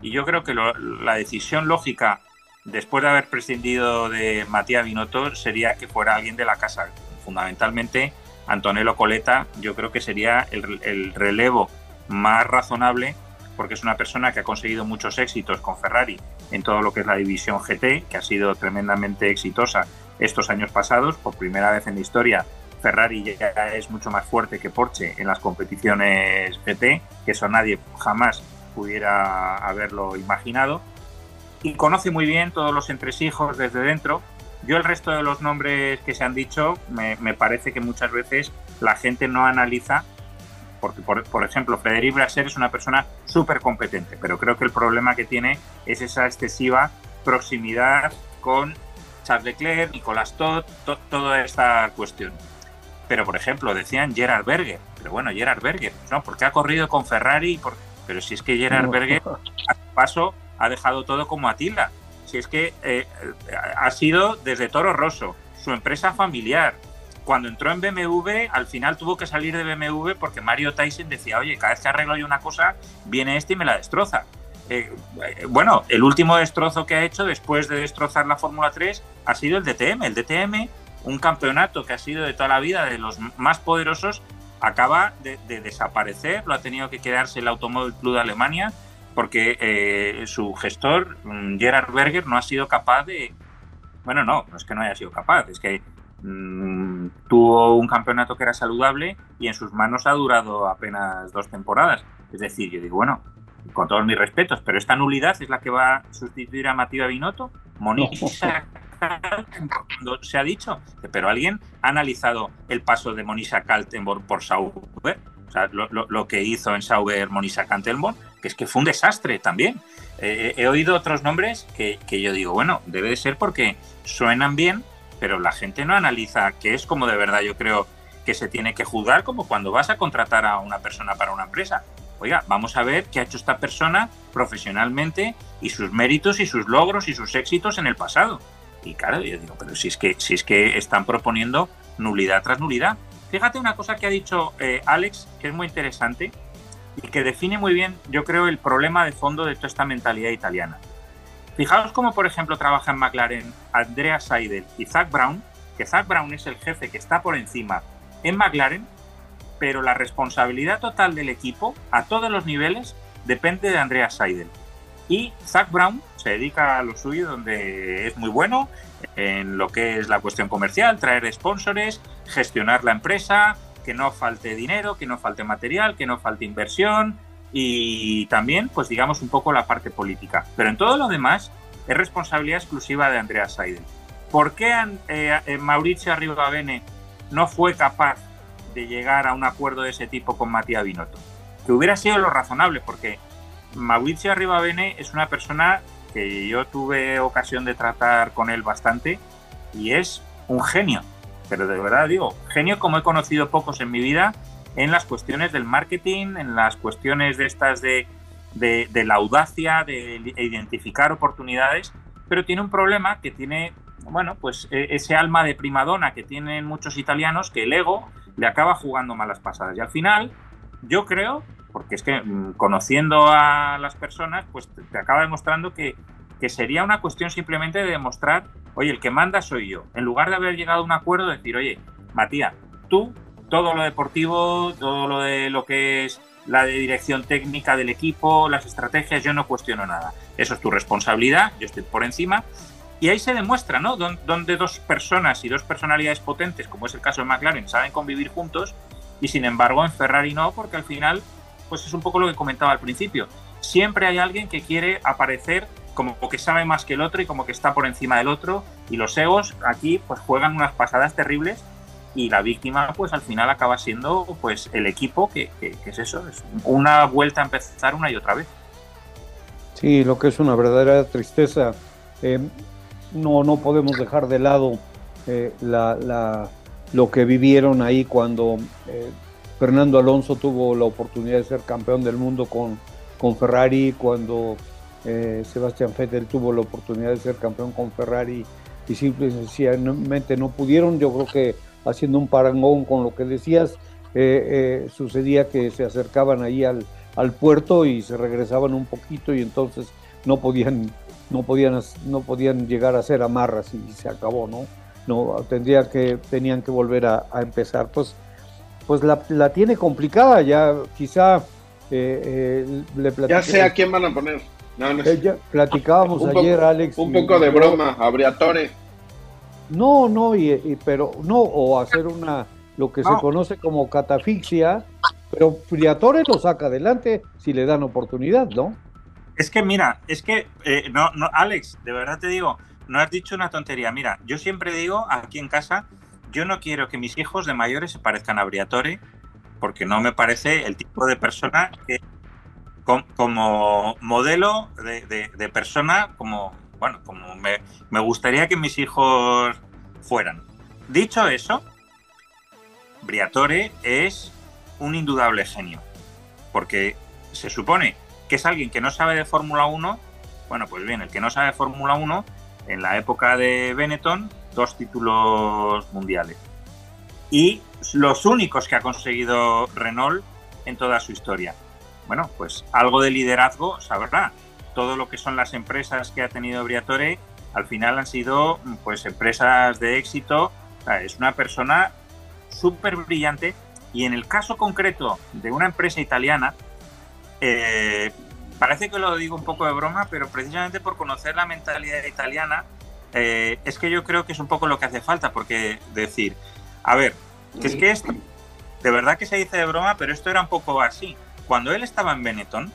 Y yo creo que la decisión lógica, después de haber prescindido de Matías Binotto, sería que fuera alguien de la casa. Fundamentalmente, Antonello Coleta, yo creo que sería el, el relevo más razonable porque es una persona que ha conseguido muchos éxitos con Ferrari en todo lo que es la división GT, que ha sido tremendamente exitosa estos años pasados. Por primera vez en la historia Ferrari ya es mucho más fuerte que Porsche en las competiciones GT, que eso nadie jamás pudiera haberlo imaginado. Y conoce muy bien todos los entresijos desde dentro. Yo el resto de los nombres que se han dicho, me, me parece que muchas veces la gente no analiza, porque por, por ejemplo Frederic Brasser es una persona súper competente, pero creo que el problema que tiene es esa excesiva proximidad con Charles Leclerc, Nicolás Todd, to, toda esta cuestión. Pero por ejemplo decían Gerard Berger, pero bueno, Gerard Berger, no, porque ha corrido con Ferrari, por... pero si es que Gerard Berger (laughs) a paso ha dejado todo como Atila, si es que eh, ha sido desde Toro Rosso, su empresa familiar. Cuando entró en BMW, al final tuvo que salir de BMW porque Mario Tyson decía, oye, cada vez que arreglo yo una cosa, viene este y me la destroza. Eh, bueno, el último destrozo que ha hecho después de destrozar la Fórmula 3 ha sido el DTM. El DTM un campeonato que ha sido de toda la vida de los más poderosos acaba de, de desaparecer, lo ha tenido que quedarse el Automóvil Club de Alemania porque eh, su gestor, mm, Gerard Berger, no ha sido capaz de... Bueno, no, no es que no haya sido capaz, es que mm, tuvo un campeonato que era saludable y en sus manos ha durado apenas dos temporadas. Es decir, yo digo, bueno, con todos mis respetos, pero esta nulidad es la que va a sustituir a Matías Binotto. Monisa (laughs) se ha dicho, pero alguien ha analizado el paso de Monisa Kaltenborg por Sauber, lo, que hizo en Sauber Monisa Kaltenborg, que es que fue un desastre también. Eh, he oído otros nombres que, que yo digo, bueno, debe de ser porque suenan bien, pero la gente no analiza qué es como de verdad yo creo que se tiene que juzgar, como cuando vas a contratar a una persona para una empresa oiga, vamos a ver qué ha hecho esta persona profesionalmente y sus méritos y sus logros y sus éxitos en el pasado. Y claro, yo digo, pero si es que, si es que están proponiendo nulidad tras nulidad. Fíjate una cosa que ha dicho eh, Alex, que es muy interesante y que define muy bien, yo creo, el problema de fondo de toda esta mentalidad italiana. Fijaos cómo, por ejemplo, trabajan en McLaren Andrea Seidel y Zach Brown, que Zach Brown es el jefe que está por encima en McLaren, pero la responsabilidad total del equipo a todos los niveles depende de Andreas Seidel. Y Zach Brown se dedica a lo suyo donde es muy bueno en lo que es la cuestión comercial, traer sponsors, gestionar la empresa, que no falte dinero, que no falte material, que no falte inversión y también, pues digamos, un poco la parte política. Pero en todo lo demás es responsabilidad exclusiva de Andreas Seidel. ¿Por qué eh, eh, Mauricio Arribavene no fue capaz de llegar a un acuerdo de ese tipo con Matías Binotto. Que hubiera sido lo razonable, porque Mauricio Arribavene es una persona que yo tuve ocasión de tratar con él bastante y es un genio. Pero de verdad digo, genio como he conocido pocos en mi vida en las cuestiones del marketing, en las cuestiones de estas de, de, la audacia, de identificar oportunidades, pero tiene un problema que tiene, bueno, pues e, ese alma de primadona que tienen muchos italianos, que el ego le acaba jugando malas pasadas. Y al final, yo creo, porque es que mm, conociendo a las personas, pues te, acaba demostrando que, que, sería una cuestión simplemente de demostrar, oye, el que manda soy yo. En lugar de haber llegado a un acuerdo, decir, oye, Matías, tú, todo lo deportivo, todo lo de lo que es la de dirección técnica del equipo, las estrategias, yo no cuestiono nada. Eso es tu responsabilidad, yo estoy por encima, y ahí se demuestra, ¿no? Donde dos personas y dos personalidades potentes, como es el caso de McLaren, saben convivir juntos y sin embargo en Ferrari no, porque al final, pues es un poco lo que comentaba al principio. Siempre hay alguien que quiere aparecer como que sabe más que el otro y como que está por encima del otro y los egos aquí pues juegan unas pasadas terribles y la víctima pues al final acaba siendo pues el equipo que, es eso, es una vuelta a empezar una y otra vez. Sí, lo que es una verdadera tristeza. Eh, no, no podemos dejar de lado eh, la, lo que vivieron ahí cuando eh, Fernando Alonso tuvo la oportunidad de ser campeón del mundo con, con Ferrari, cuando eh, Sebastián Vettel tuvo la oportunidad de ser campeón con Ferrari y simple y sencillamente no pudieron. Yo creo que haciendo un parangón con lo que decías, sucedía que se acercaban ahí al, al puerto y se regresaban un poquito y entonces no podían no podían, no podían llegar a ser amarras y se acabó, ¿no? No, tendría que, tenían que volver a, empezar. Pues, pues la, la, tiene complicada, ya quizá eh, eh, le Ya sé a quién van a poner. No, no eh, platicábamos ayer, Alex. Un poco de broma, Abriatore. No, no, y, pero no, o hacer una, lo que se conoce como catafixia, pero Briatore lo saca adelante si le dan oportunidad, ¿no? Es que mira, es que, eh, no, no, Alex, de verdad te digo, no has dicho una tontería. Mira, yo siempre digo aquí en casa, yo no quiero que mis hijos de mayores se parezcan a Briatore, porque no me parece el tipo de persona que, como, modelo de, persona, como, bueno, como me, me gustaría que mis hijos fueran. Dicho eso, Briatore es un indudable genio, porque se supone que es alguien que no sabe de Fórmula 1, bueno, pues bien, el que no sabe de Fórmula 1, en la época de Benetton, dos títulos mundiales. Y los únicos que ha conseguido Renault en toda su historia. Bueno, pues algo de liderazgo sabrá. Todo lo que son las empresas que ha tenido Briatore, al final han sido pues empresas de éxito. es una persona súper brillante y en el caso concreto de una empresa italiana, eh, parece que lo digo un poco de broma, pero precisamente por conocer la mentalidad italiana, eh, es que yo creo que es un poco lo que hace falta, porque decir, a ver, que es que esto, de verdad que se dice de broma, pero esto era un poco así. Cuando él estaba en Benetton,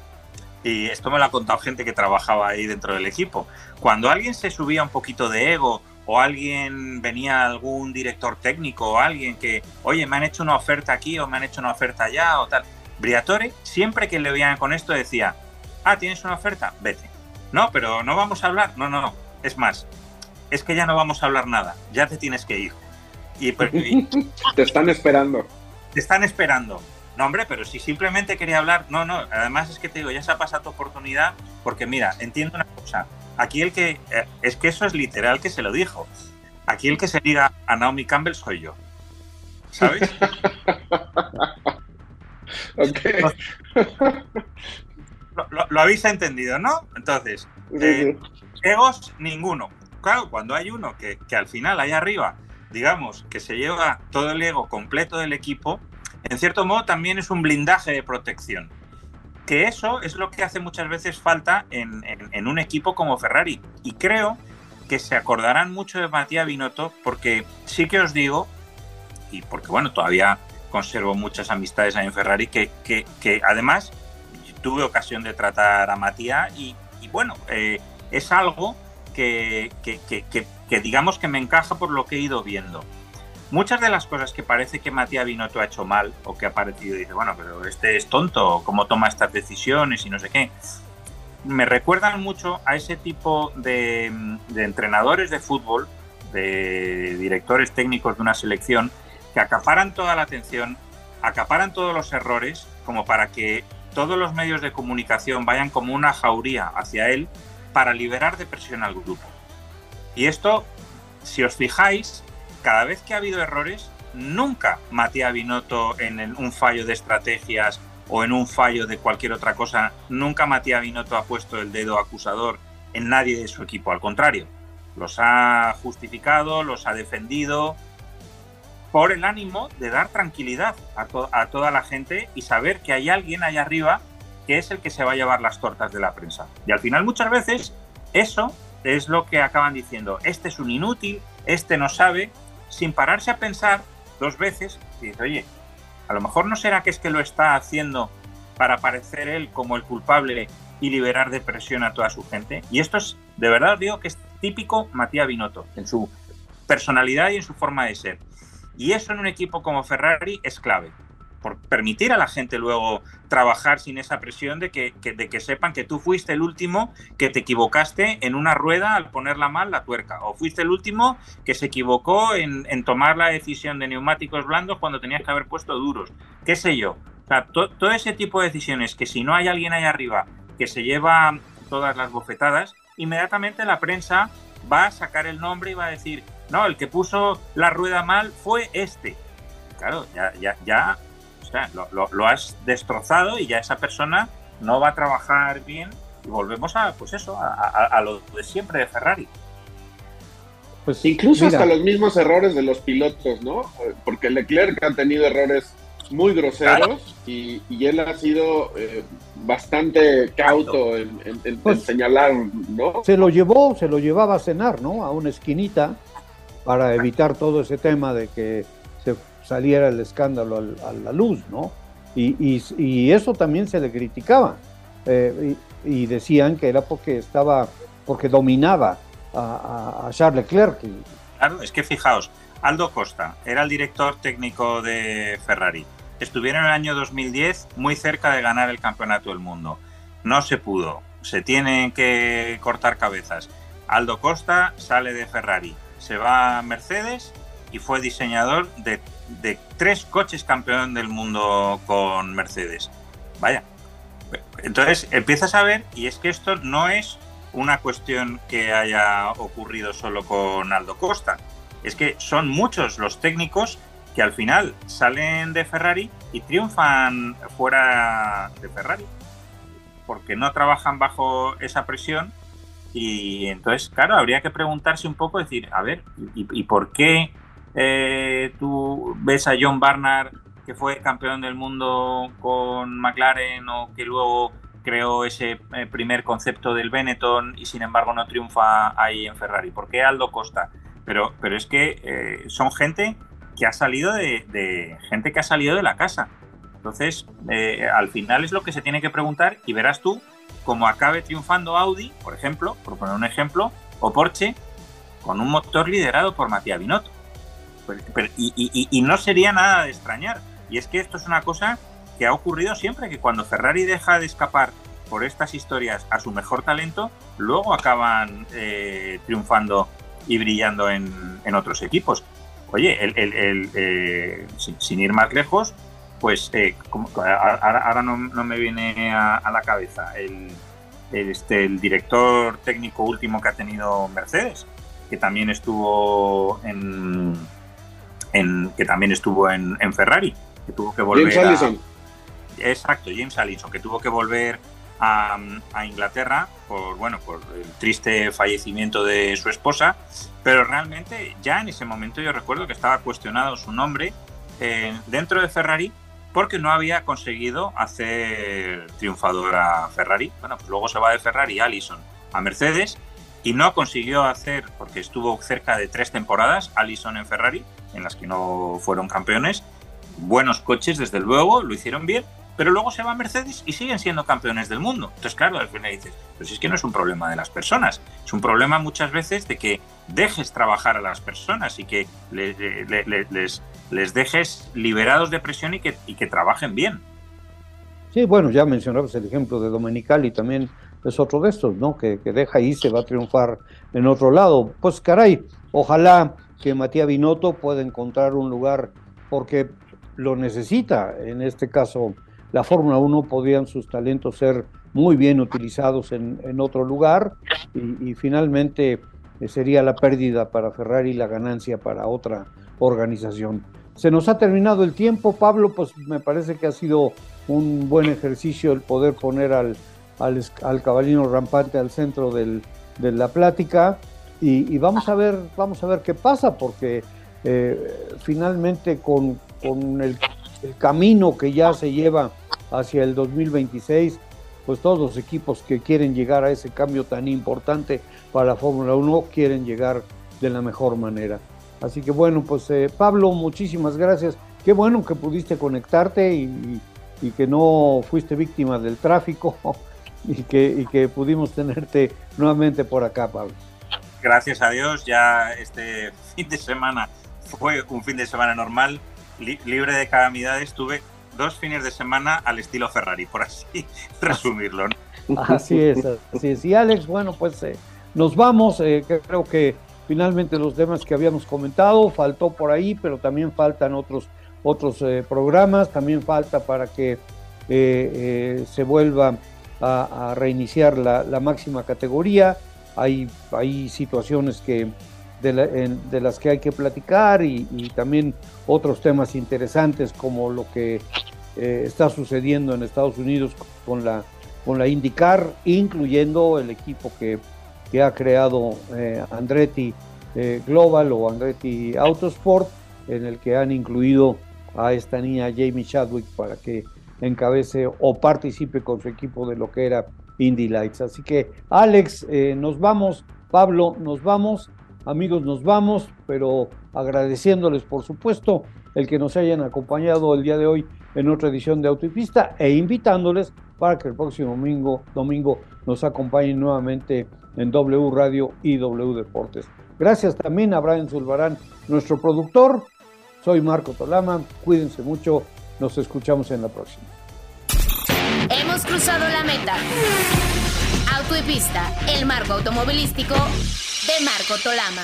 y esto me lo ha contado gente que trabajaba ahí dentro del equipo, cuando alguien se subía un poquito de ego o alguien venía algún director técnico o alguien que, oye, me han hecho una oferta aquí o me han hecho una oferta allá o tal, Briatore, siempre que le veían con esto decía, ah, tienes una oferta, vete. No, pero no vamos a hablar, no, no, no, es más, es que ya no vamos a hablar nada, ya te tienes que ir. Y, (laughs) te están esperando. Te están esperando. No, hombre, pero si simplemente quería hablar, no, no, además es que te digo, ya se ha pasado tu oportunidad, porque mira, entiendo una cosa, aquí el que, eh, es que eso es literal que se lo dijo, aquí el que se diga a Naomi Campbell soy yo, ¿sabes? (laughs) ok. Lo, habéis entendido, ¿no? Entonces, eh, egos ninguno. Claro, cuando hay uno que, que al final, ahí arriba, digamos, que se lleva todo el ego completo del equipo, en cierto modo también es un blindaje de protección. Que eso es lo que hace muchas veces falta en, un equipo como Ferrari. Y creo que se acordarán mucho de Matías Binotto porque sí que os digo, y porque bueno, todavía conservo muchas amistades ahí en Ferrari, que, que, además tuve ocasión de tratar a Matías y, bueno, eh, es algo que, digamos que me encaja por lo que he ido viendo. Muchas de las cosas que parece que Matías Binotto ha hecho mal o que ha parecido y dice, bueno, pero este es tonto, cómo toma estas decisiones y no sé qué, me recuerdan mucho a ese tipo de entrenadores de fútbol, de directores técnicos de una selección, que acaparan toda la atención, acaparan todos los errores, como para que todos los medios de comunicación vayan como una jauría hacia él para liberar de presión al grupo. Y esto, si os fijáis, cada vez que ha habido errores, nunca Matías Binotto en un fallo de estrategias o en un fallo de cualquier otra cosa, nunca Matías Binotto ha puesto el dedo acusador en nadie de su equipo, al contrario, los ha justificado, los ha defendido por el ánimo de dar tranquilidad a, a toda la gente y saber que hay alguien allá arriba que es el que se va a llevar las tortas de la prensa. Y al final muchas veces eso es lo que acaban diciendo, este es un inútil, este no sabe, sin pararse a pensar dos veces, y dice, oye, a lo mejor no será que es que lo está haciendo para aparecer él como el culpable y liberar de presión a toda su gente. Y esto es, de verdad digo que es típico Matías Binotto, en su personalidad y en su forma de ser. Y eso en un equipo como Ferrari es clave permitir a la gente luego trabajar sin esa presión de que, de que sepan que tú fuiste el último que te equivocaste en una rueda al ponerla mal la tuerca, o fuiste el último que se equivocó en, tomar la decisión de neumáticos blandos cuando tenías que haber puesto duros, qué sé yo. Todo ese tipo de decisiones que si no hay alguien ahí arriba que se lleva todas las bofetadas, inmediatamente la prensa va a sacar el nombre y va a decir, no, el que puso la rueda mal fue este. Claro, ya, ya o sea, lo, has destrozado y ya esa persona no va a trabajar bien y volvemos a, pues eso, a, lo de siempre de Ferrari. Pues incluso hasta los mismos errores de los pilotos, ¿no? Porque Leclerc ha tenido errores muy groseros y, él ha sido eh, bastante cauto en, pues señalar, ¿no? Se lo llevó, se lo llevaba a cenar, ¿no? A una esquinita para evitar todo ese tema de que saliera el escándalo a la luz, ¿no? Y, eso también se le criticaba. Eh, y, decían que era porque estaba, porque dominaba a, Charles Leclerc. Claro, es que fijaos, Aldo Costa era el director técnico de Ferrari. Estuvieron en el año 2010 muy cerca de ganar el campeonato del mundo. No se pudo. Se tienen que cortar cabezas. Aldo Costa sale de Ferrari, se va a Mercedes y fue diseñador de de tres coches campeón del mundo con Mercedes. Vaya. Entonces empiezas a ver, y es que esto no es una cuestión que haya ocurrido solo con Aldo Costa. Es que son muchos los técnicos que al final salen de Ferrari y triunfan fuera de Ferrari. Porque no trabajan bajo esa presión. Y entonces, claro, habría que preguntarse un poco, decir, a ver, y por qué eh, tú ves a John Barnard, que fue campeón del mundo con McLaren o que luego creó ese eh, primer concepto del Benetton y sin embargo no triunfa ahí en Ferrari? ¿Por qué Aldo Costa? Pero, pero es que eh, son gente que ha salido de, gente que ha salido de la casa. Entonces, eh, al final es lo que se tiene que preguntar y verás tú cómo acabe triunfando Audi, por ejemplo, por poner un ejemplo, o Porsche, con un motor liderado por Matías Binotto. Y, no sería nada de extrañar. Y es que esto es una cosa que ha ocurrido siempre, que cuando Ferrari deja de escapar por estas historias a su mejor talento, luego acaban eh, triunfando y brillando en, otros equipos. Oye, el, eh, sin, ir más lejos, pues eh, ahora, no, me viene a, la cabeza el, este, el director técnico último que ha tenido Mercedes, que también estuvo en, que también estuvo en, Ferrari, que tuvo que volver James Allison. Exacto, James Allison, que tuvo que volver a, Inglaterra por bueno por el triste fallecimiento de su esposa, pero realmente ya en ese momento yo recuerdo que estaba cuestionado su nombre eh, dentro de Ferrari porque no había conseguido hacer triunfador a Ferrari. Bueno, pues luego se va de Ferrari Allison a Mercedes y no consiguió hacer, porque estuvo cerca de tres temporadas, Allison en Ferrari, en las que no fueron campeones. Buenos coches, desde luego, lo hicieron bien, pero luego se va Mercedes y siguen siendo campeones del mundo. Entonces, claro, al final dices, pues es que no es un problema de las personas, es un problema muchas veces de que dejes trabajar a las personas y que les, dejes liberados de presión y que, y que trabajen bien. Sí, bueno, ya mencionabas el ejemplo de Domenicali, también es otro de estos, ¿no? Que, que deja ahí, se va a triunfar en otro lado. Pues caray, ojalá que Matías Binotto pueda encontrar un lugar porque lo necesita. En este caso, la Fórmula 1 podrían sus talentos ser muy bien utilizados en, otro lugar y, finalmente eh, sería la pérdida para Ferrari y la ganancia para otra organización. Se nos ha terminado el tiempo, Pablo, pues me parece que ha sido un buen ejercicio el poder poner al, al, caballino rampante al centro de la plática y, vamos a ver vamos a ver qué pasa porque eh, finalmente con, con el camino que ya se lleva hacia el 2026, pues todos los equipos que quieren llegar a ese cambio tan importante para la Fórmula 1 quieren llegar de la mejor manera. Así que bueno, pues eh, Pablo, muchísimas gracias. Qué bueno que pudiste conectarte y, que no fuiste víctima del tráfico (laughs) y que, y que pudimos tenerte nuevamente por acá, Pablo. Gracias a Dios, ya este (laughs) fin de semana fue un fin de semana normal libre de calamidades, tuve dos fines de semana al estilo Ferrari, por así (laughs) resumirlo. Así es, así es. Y Alex, bueno, pues eh, nos vamos. Eh, creo que finalmente los temas que habíamos comentado faltó por ahí, pero también faltan otros, otros eh, programas, también falta para que se vuelva a, reiniciar la, máxima categoría. Hay, situaciones que de, las que hay que platicar y, también otros temas interesantes como lo que eh, está sucediendo en Estados Unidos con la, con IndyCar, incluyendo el equipo que, que ha creado eh, Andretti eh, Global o Andretti Autosport, en el que han incluido a esta niña Jamie Chadwick para que encabece o participe con su equipo de lo que era Indy Lights. Así que Alex, nos vamos, Pablo, nos vamos Amigos, nos vamos, pero agradeciéndoles, por supuesto, el que nos hayan acompañado el día de hoy en otra edición de Autopista e invitándoles para que el próximo domingo, domingo nos acompañen nuevamente en W Radio y W Deportes. Gracias también a Brian Zulbarán, nuestro productor. Soy Marco Tolama. Cuídense mucho. Nos escuchamos en la próxima. Hemos cruzado la meta. Auto y pista, el marco automovilístico de Marco Tolama.